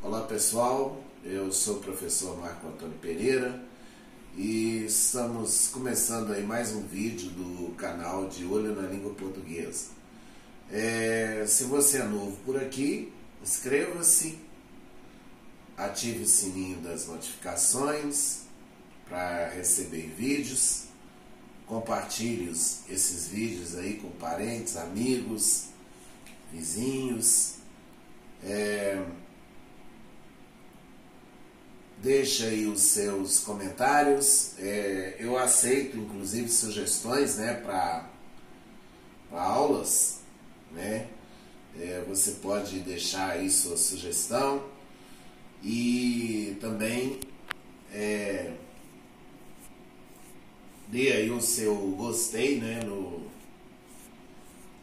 Olá pessoal, eu sou o professor Marco Antônio Pereira e estamos começando aí mais um vídeo do canal de Olho na Língua Portuguesa. É, se você é novo por aqui, inscreva-se, ative o sininho das notificações para receber vídeos, compartilhe esses vídeos aí com parentes, amigos, vizinhos. É, deixa aí os seus comentários. É, eu aceito, inclusive, sugestões né, para aulas. Né? É, você pode deixar aí sua sugestão e também é, dê aí o seu gostei né, no,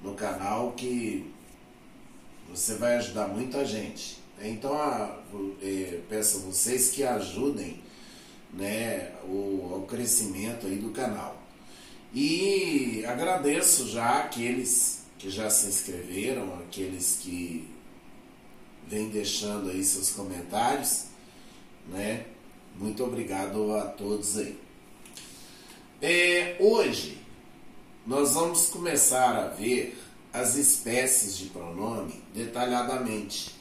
no canal que você vai ajudar muita gente. Então, a, é, peço a vocês que ajudem né, o, o crescimento aí do canal. E agradeço já aqueles que já se inscreveram, aqueles que vêm deixando aí seus comentários, né? Muito obrigado a todos aí. É, hoje nós vamos começar a ver as espécies de pronome detalhadamente,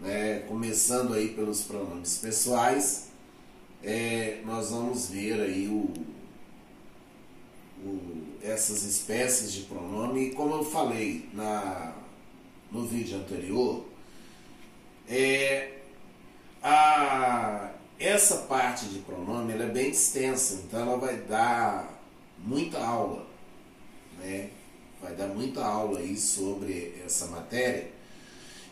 né? Começando aí pelos pronomes pessoais, é, nós vamos ver aí o, o, essas espécies de pronome e como eu falei na, no vídeo anterior, é, a, essa parte de pronome ela é bem extensa, então ela vai dar muita aula, né? Vai dar muita aula aí sobre essa matéria.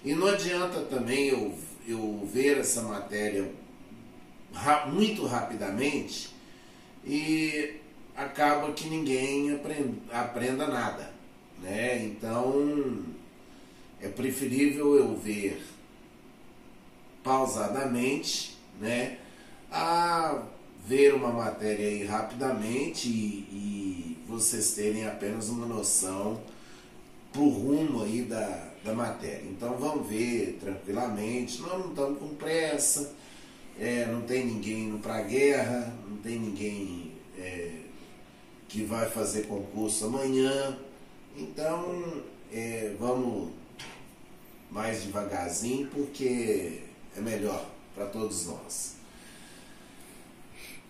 E não adianta também eu, eu ver essa matéria muito rapidamente e acaba que ninguém aprenda, aprenda nada. Né? Então é preferível eu ver pausadamente, né? A ver uma matéria aí rapidamente e, e vocês terem apenas uma noção pro rumo aí da, da matéria. Então vamos ver tranquilamente, nós não estamos com pressa, é, não tem ninguém indo para a guerra, não tem ninguém é, que vai fazer concurso amanhã. Então é, vamos mais devagarzinho porque é melhor para todos nós.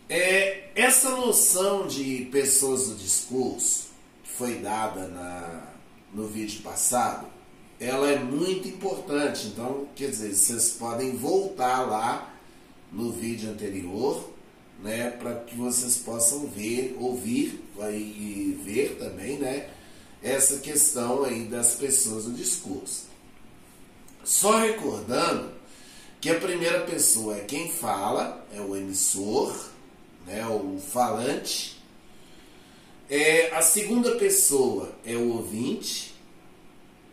É, essa noção de pessoas do discurso que foi dada na, no vídeo passado, ela é muito importante. Então, quer dizer, vocês podem voltar lá no vídeo anterior, né, para que vocês possam ver, ouvir e ver também, né, essa questão aí das pessoas do discurso. Só recordando que a primeira pessoa é quem fala, é o emissor, né, o falante. É, a segunda pessoa é o ouvinte,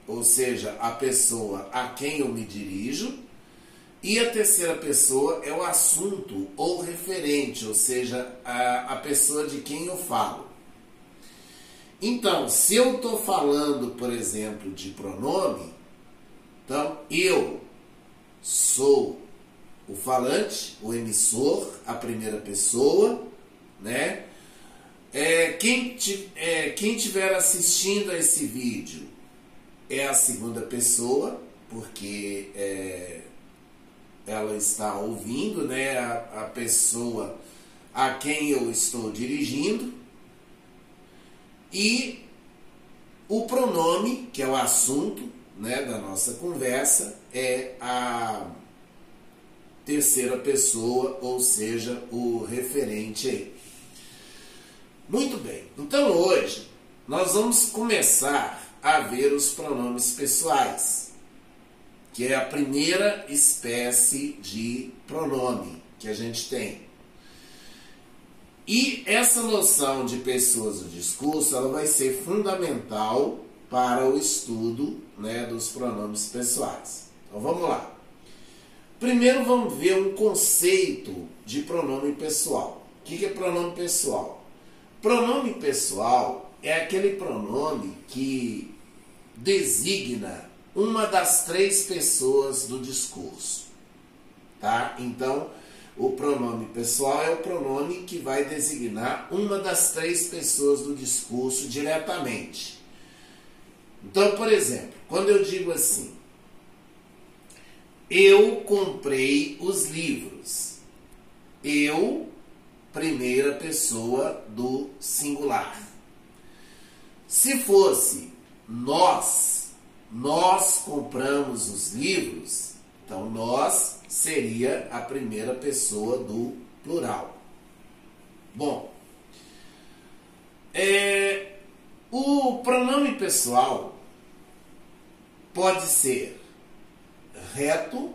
ou seja, a pessoa a quem eu me dirijo. E a terceira pessoa é o assunto ou referente, ou seja, a, a pessoa de quem eu falo. Então, se eu estou falando, por exemplo, de pronome, então eu sou o falante, o emissor, a primeira pessoa, né? É, quem, é, quem tiver assistindo a esse vídeo é a segunda pessoa, porque é, ela está ouvindo, né? A, a pessoa a quem eu estou dirigindo. E o pronome, que é o assunto né, da nossa conversa, é a terceira pessoa, ou seja, o referente aí. Muito bem, então hoje nós vamos começar a ver os pronomes pessoais, que é a primeira espécie de pronome que a gente tem. E essa noção de pessoas do discurso ela vai ser fundamental para o estudo né, dos pronomes pessoais. Então vamos lá. Primeiro vamos ver um conceito de pronome pessoal. O que é pronome pessoal? Pronome pessoal é aquele pronome que designa uma das três pessoas do discurso. Tá? Então, o pronome pessoal é o pronome que vai designar uma das três pessoas do discurso diretamente. Então, por exemplo, quando eu digo assim, eu comprei os livros. Eu, primeira pessoa do singular. Se fosse nós, nós compramos os livros, então nós seria a primeira pessoa do plural. Bom, é, o pronome pessoal pode ser reto,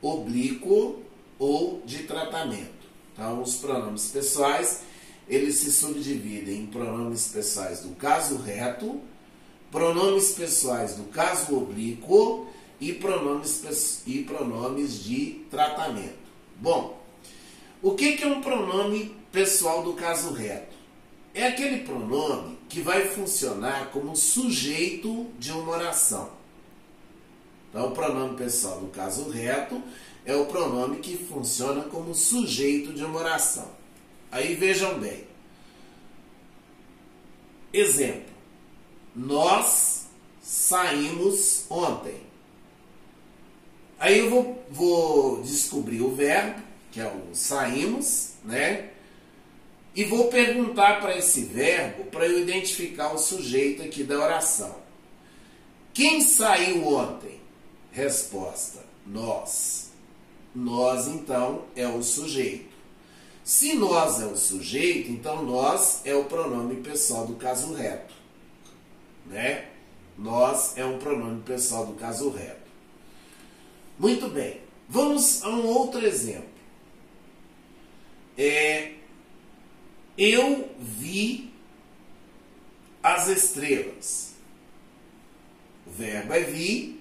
oblíquo ou de tratamento. Então, os pronomes pessoais, eles se subdividem em pronomes pessoais do caso reto, pronomes pessoais do caso oblíquo e pronomes, e pronomes de tratamento. Bom, o que, que é um pronome pessoal do caso reto? É aquele pronome que vai funcionar como sujeito de uma oração. Então, o pronome pessoal do caso reto é o pronome que funciona como sujeito de uma oração. Aí vejam bem. Exemplo: Nós saímos ontem. Aí eu vou, vou descobrir o verbo, que é o saímos, né? E vou perguntar para esse verbo para eu identificar o sujeito aqui da oração. Quem saiu ontem? Resposta: nós. Nós, então, é o sujeito. Se nós é o sujeito, então nós é o pronome pessoal do caso reto. Né? Nós é um pronome pessoal do caso reto. Muito bem. Vamos a um outro exemplo. É, eu vi as estrelas. O verbo é vi,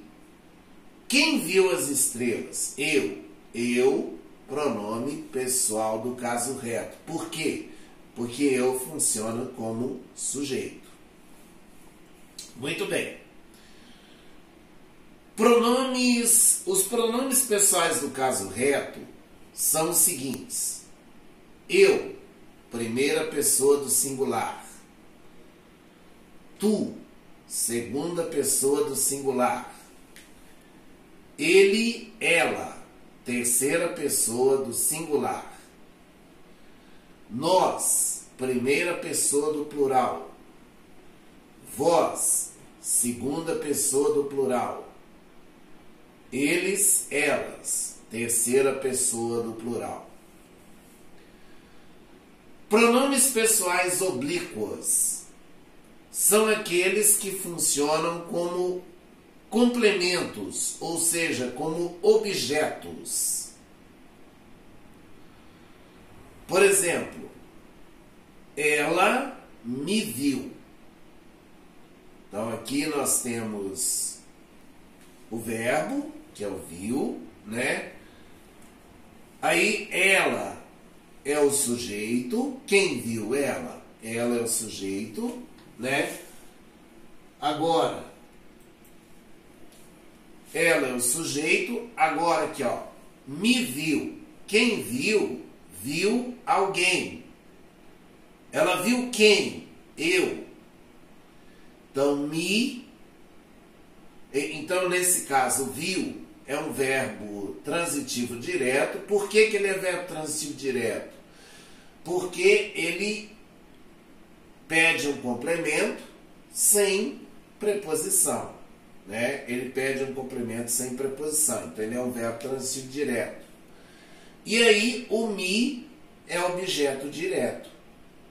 quem viu as estrelas? Eu. Eu, pronome pessoal do caso reto. Por quê? Porque eu funciona como sujeito. Muito bem. Pronomes, os pronomes pessoais do caso reto são os seguintes: eu, primeira pessoa do singular. Tu, segunda pessoa do singular. Ele, ela, terceira pessoa do singular. Nós, primeira pessoa do plural. Vós, segunda pessoa do plural. Eles, elas, terceira pessoa do plural. Pronomes pessoais oblíquos são aqueles que funcionam como complementos, ou seja, como objetos. Por exemplo, ela me viu. Então aqui nós temos o verbo, que é o viu, né? Aí ela é o sujeito, quem viu ela? Ela é o sujeito, né? Agora, ela é o sujeito. Agora aqui, ó, me viu. Quem viu, viu alguém. Ela viu quem? Eu. Então, me. Então, nesse caso, viu é um verbo transitivo direto. Por que, que ele é verbo transitivo direto? Porque ele pede um complemento sem preposição né, ele pede um complemento sem preposição. Então ele é um verbo transitivo direto. E aí o me é objeto direto.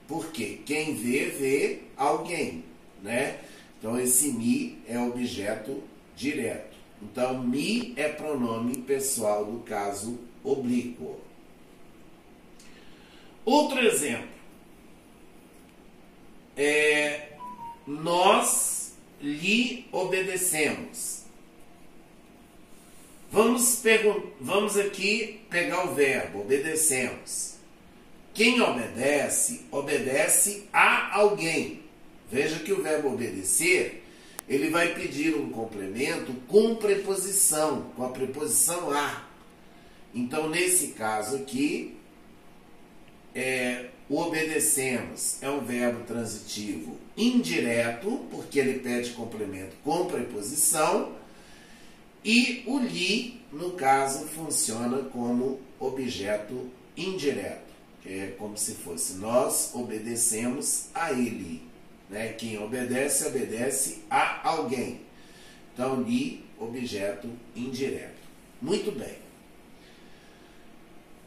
Porque quem vê, vê alguém. Né? Então esse me é objeto direto. Então me é pronome pessoal do caso oblíquo. Outro exemplo. É, nós lhe obedecemos. Vamos, vamos aqui pegar o verbo, obedecemos. Quem obedece, obedece a alguém. Veja que o verbo obedecer, ele vai pedir um complemento com preposição, com a preposição a. Então, nesse caso aqui, é, obedecemos é um verbo transitivo indireto, porque ele pede complemento com preposição, e o li, no caso, funciona como objeto indireto, que é como se fosse nós obedecemos a ele. Né? Quem obedece, obedece a alguém. Então, li, objeto indireto. Muito bem.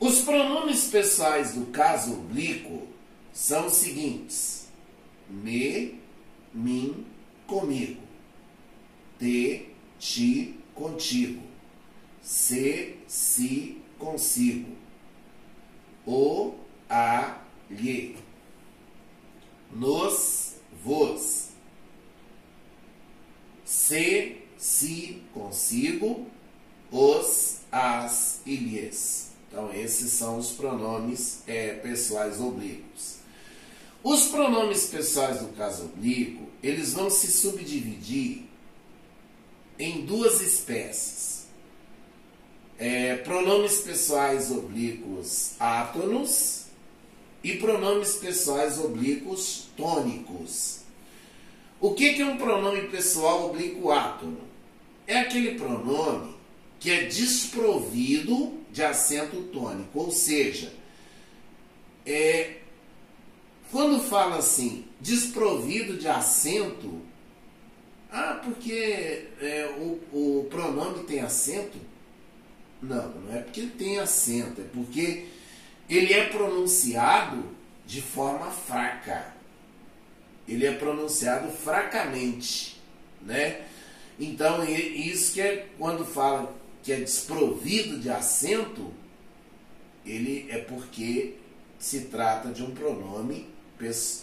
Os pronomes pessoais do caso oblíquo são os seguintes: me, mim, comigo, te, ti, contigo, se, si, consigo, o, a, lhe, nos, vos, se, si, consigo, os, as e lhes. Então, esses são os pronomes é, pessoais oblíquos. Os pronomes pessoais do caso oblíquo, eles vão se subdividir em duas espécies. É, pronomes pessoais oblíquos átonos e pronomes pessoais oblíquos tônicos. O que, que é um pronome pessoal oblíquo átono? É aquele pronome que é desprovido de acento tônico, ou seja, é, quando fala assim, desprovido de acento, ah, porque é, o, o pronome tem acento? Não, não é porque ele tem acento, é porque ele é pronunciado de forma fraca. Ele é pronunciado fracamente, né? Então, isso que é quando fala que é desprovido de acento, ele é porque se trata de um pronome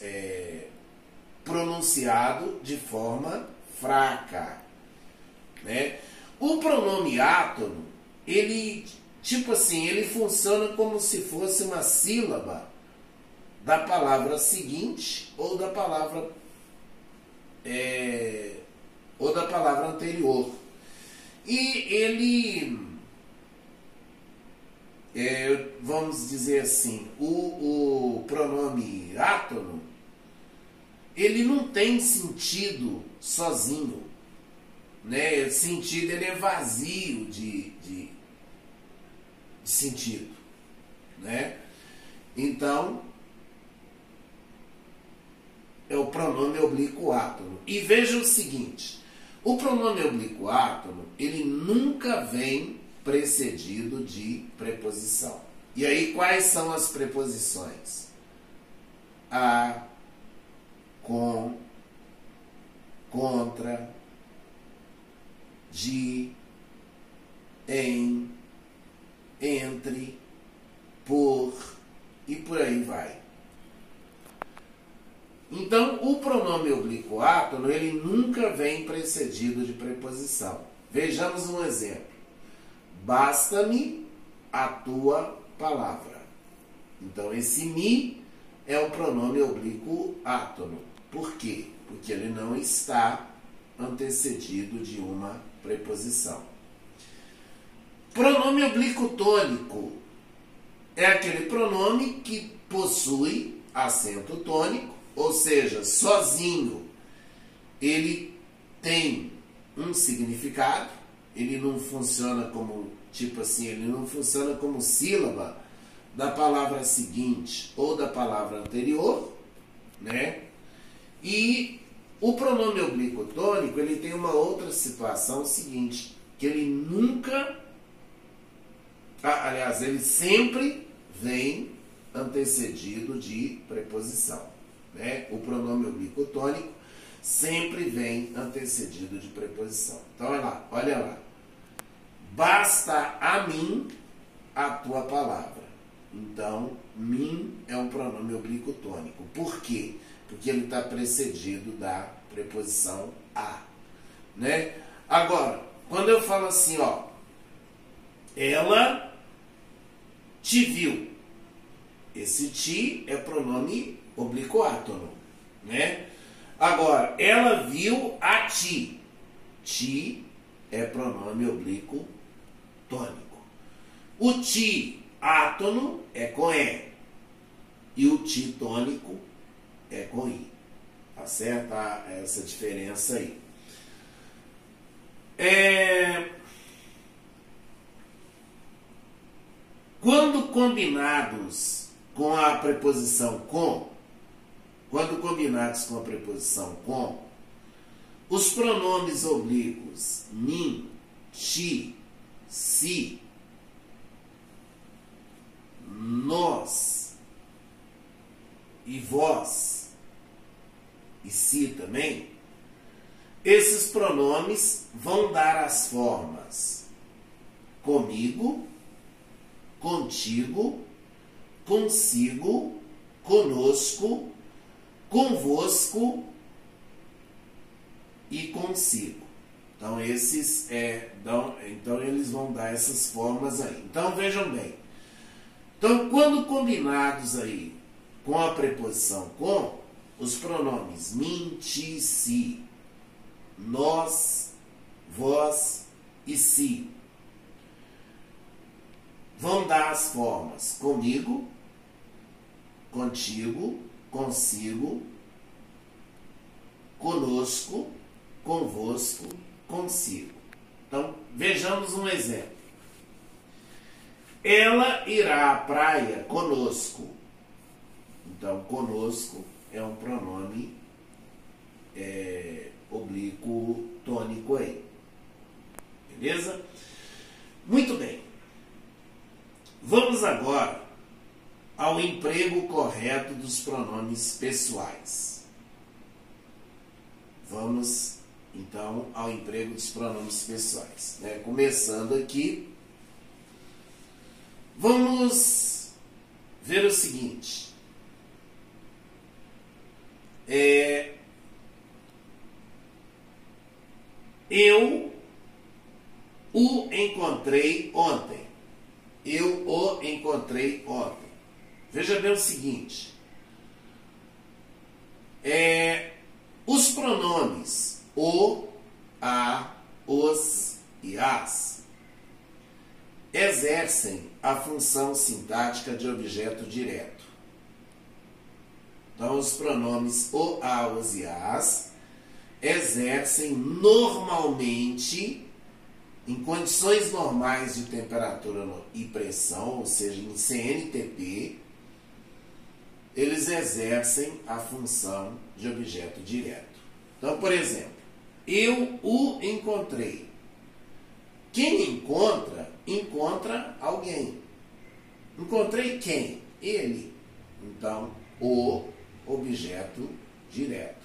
é, pronunciado de forma fraca. Né? O pronome átono, ele, tipo assim, ele funciona como se fosse uma sílaba da palavra seguinte ou da palavra é, ou da palavra anterior. E ele, é, vamos dizer assim, o, o pronome átono, ele não tem sentido sozinho. Né? O sentido ele é vazio de, de, de sentido. Né? Então, é o pronome oblíquo átono. E veja o seguinte: o pronome oblíquo átono, ele nunca vem precedido de preposição. E aí, quais são as preposições? A, com, contra, de, em, entre, por e por aí vai. Então, o pronome oblíquo átono, ele nunca vem precedido de preposição. Vejamos um exemplo. Basta-me a tua palavra. Então, esse me é o pronome oblíquo átono. Por quê? Porque ele não está antecedido de uma preposição. Pronome oblíquo tônico é aquele pronome que possui acento tônico ou seja, sozinho, ele tem um significado, ele não funciona como, tipo assim, ele não funciona como sílaba da palavra seguinte ou da palavra anterior, né? E o pronome oblíquo tônico, ele tem uma outra situação seguinte, que ele nunca, aliás, ele sempre vem antecedido de preposição. Né? O pronome oblíquo tônico sempre vem antecedido de preposição. Então, olha lá, olha lá. Basta a mim a tua palavra. Então, mim é um pronome oblíquo tônico. Por quê? Porque ele está precedido da preposição a. Né? Agora, quando eu falo assim, ó, ela te viu. Esse ti é pronome oblíquo átono, né? Agora, ela viu a ti. Ti é pronome oblíquo tônico. O ti átono é com E. E o ti tônico é com I. Tá certo? Essa diferença aí. É... Quando combinados com a preposição com, quando combinados com a preposição com, os pronomes oblíquos mim, ti, si, nós e vós e si também, esses pronomes vão dar as formas comigo, contigo, consigo, conosco, convosco e consigo. Então esses é, dão, então eles vão dar essas formas aí. Então vejam bem. Então quando combinados aí com a preposição com, os pronomes mim, ti, si, nós, vós e si vão dar as formas comigo, contigo, consigo, conosco, convosco, consigo. Então, vejamos um exemplo. Ela irá à praia conosco. Então, conosco é um pronome é, oblíquo tônico aí. Beleza? Muito bem. Vamos agora ao emprego correto dos pronomes pessoais. Vamos então ao emprego dos pronomes pessoais. Né? Começando aqui, vamos ver o seguinte. É, eu o encontrei ontem. Eu o encontrei ontem. Veja bem o seguinte: é, os pronomes o, a, os e as exercem a função sintática de objeto direto. Então, os pronomes o, a, os e as exercem normalmente em condições normais de temperatura e pressão, ou seja, em CNTP, eles exercem a função de objeto direto. Então, por exemplo, eu o encontrei. Quem encontra, encontra alguém. Encontrei quem? Ele. Então, o objeto direto.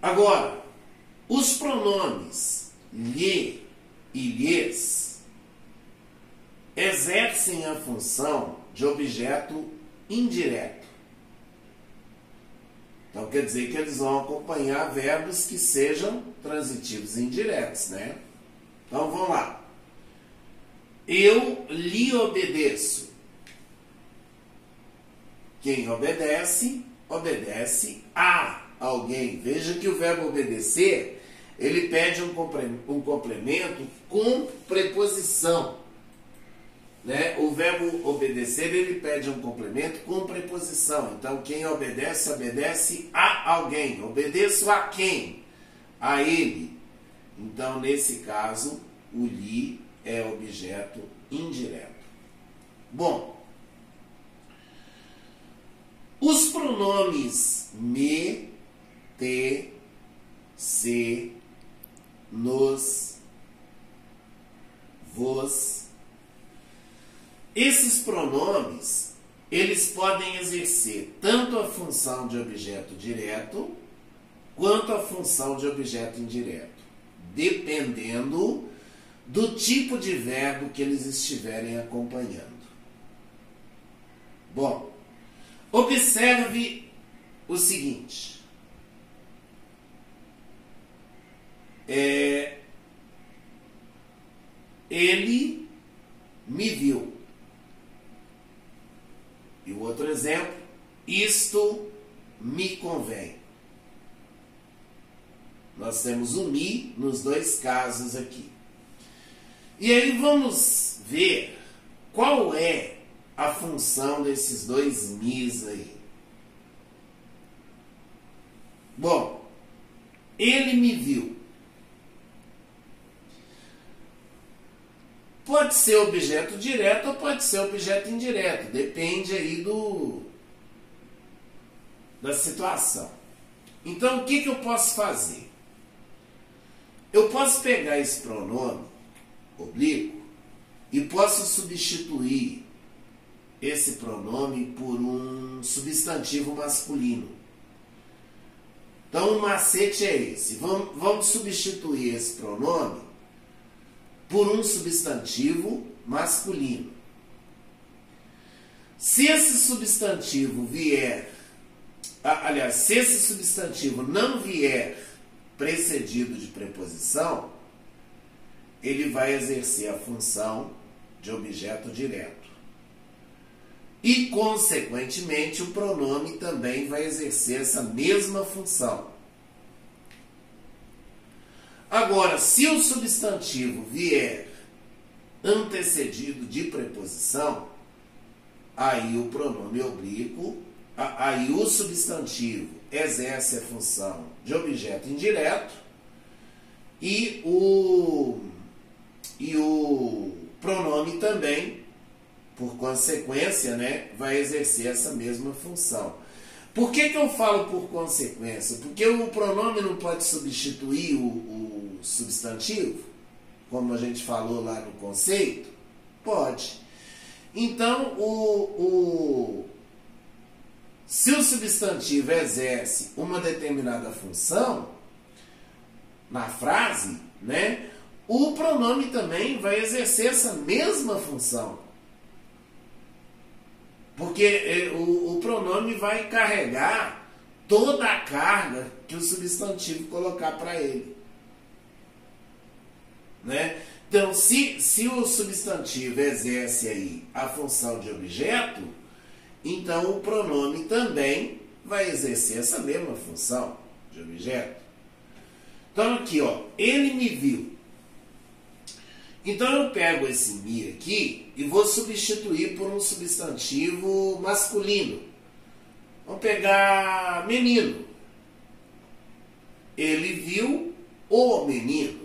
Agora, os pronomes lhe e lhes exercem a função de objeto indireto. Então quer dizer que eles vão acompanhar verbos que sejam transitivos indiretos, né? Então vamos lá. Eu lhe obedeço. Quem obedece, obedece a alguém. Veja que o verbo obedecer ele pede um complemento com preposição. Né? O verbo obedecer, ele pede um complemento com preposição. Então, quem obedece, obedece a alguém. Obedeço a quem? A ele. Então, nesse caso, o li é objeto indireto. Bom, os pronomes me, te, se, nos, vos. Esses pronomes, eles podem exercer tanto a função de objeto direto quanto a função de objeto indireto, dependendo do tipo de verbo que eles estiverem acompanhando. Bom, observe o seguinte. é, ele me viu. E o outro exemplo, isto me convém. Nós temos o mi nos dois casos aqui. E aí vamos ver qual é a função desses dois mis aí. Bom, ele me viu. Pode ser objeto direto ou pode ser objeto indireto, depende aí do da situação. Então, o que, que eu posso fazer? Eu posso pegar esse pronome oblíquo e posso substituir esse pronome por um substantivo masculino. Então, o macete é esse. Vamos, vamos substituir esse pronome por um substantivo masculino. Se esse substantivo vier, aliás, se esse substantivo não vier precedido de preposição, ele vai exercer a função de objeto direto. E, consequentemente, o pronome também vai exercer essa mesma função. Agora, se o substantivo vier antecedido de preposição, aí o pronome oblíquo, aí o substantivo exerce a função de objeto indireto e o, e o pronome também, por consequência, né, vai exercer essa mesma função. Por que, que eu falo por consequência? Porque o pronome não pode substituir o, o substantivo, como a gente falou lá no conceito? Pode. Então, o, o, se o substantivo exerce uma determinada função na frase, né, o pronome também vai exercer essa mesma função. Porque é, o, o pronome vai carregar toda a carga que o substantivo colocar para ele. Né? Então, se, se o substantivo exerce aí a função de objeto, então o pronome também vai exercer essa mesma função de objeto. Então, aqui, ó, ele me viu. Então eu pego esse me aqui e vou substituir por um substantivo masculino. Vamos pegar menino. Ele viu o menino.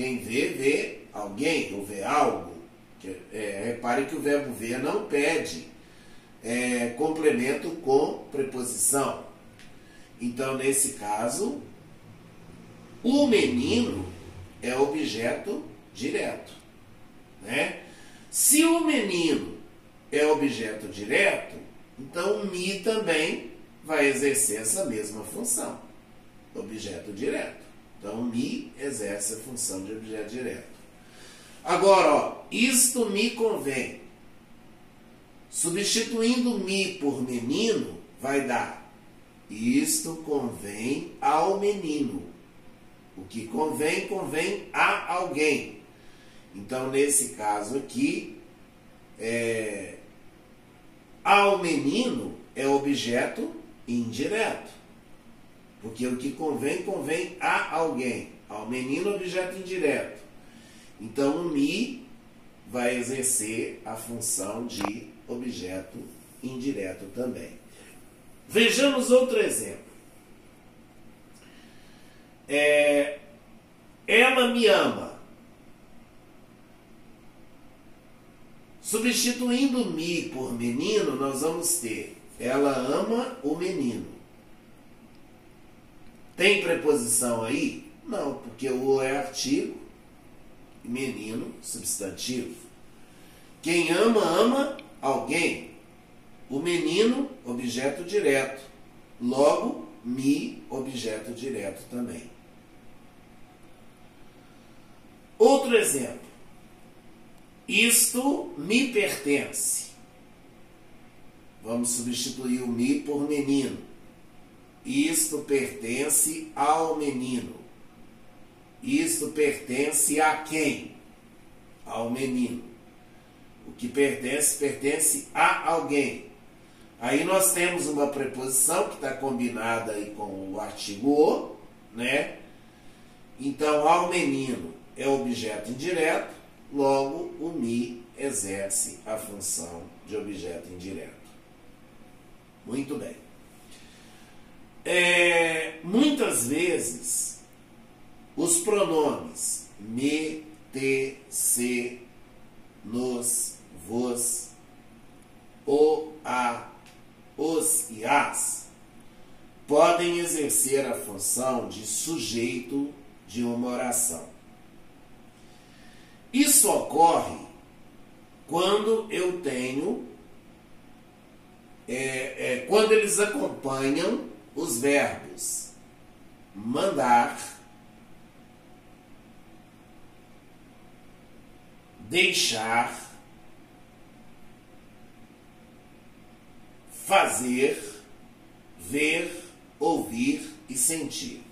Quem vê, vê alguém ou vê algo. É, repare que o verbo ver não pede é, complemento com preposição. Então, nesse caso, o menino é objeto direto. Né? Se o menino é objeto direto, então o mi também vai exercer essa mesma função, objeto direto. Então mi exerce a função de objeto direto. Agora, ó, isto me convém. Substituindo mi por menino, vai dar isto convém ao menino. O que convém, convém a alguém. Então, nesse caso aqui, é, ao menino é objeto indireto. Porque o que convém, convém a alguém. Ao menino, objeto indireto. Então, o mi vai exercer a função de objeto indireto também. Vejamos outro exemplo. É, ela me ama. Substituindo me por menino, nós vamos ter ela ama o menino. Tem preposição aí? Não, porque o é artigo, menino, substantivo. Quem ama, ama alguém. O menino, objeto direto. Logo, me, objeto direto também. Outro exemplo. Isto me pertence. Vamos substituir o me por menino. Isto pertence ao menino. Isto pertence a quem? Ao menino. O que pertence, pertence a alguém. Aí nós temos uma preposição que está combinada aí com o artigo o, né? Então, ao menino é objeto indireto, logo o me exerce a função de objeto indireto. Muito bem. É, muitas vezes, os pronomes me, te, se, nos, vos, o, a, os e as podem exercer a função de sujeito de uma oração. Isso ocorre quando eu tenho, é, é, quando eles acompanham os verbos mandar, deixar, fazer, ver, ouvir e sentir.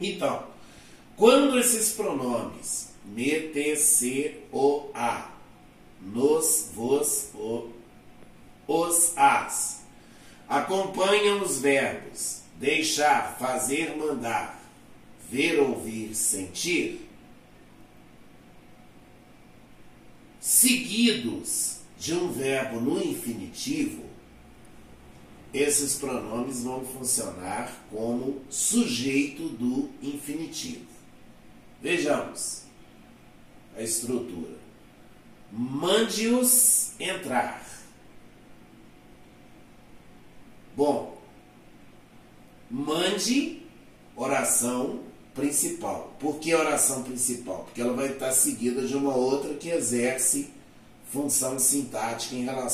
Então, quando esses pronomes me, te, se, o, a, nos, vos, o, os, as, acompanham os verbos deixar, fazer, mandar, ver, ouvir, sentir, seguidos de um verbo no infinitivo, esses pronomes vão funcionar como sujeito do infinitivo. Vejamos a estrutura. Mande-os entrar. Bom, mande oração principal. Por que oração principal? Porque ela vai estar seguida de uma outra que exerce função sintática em relação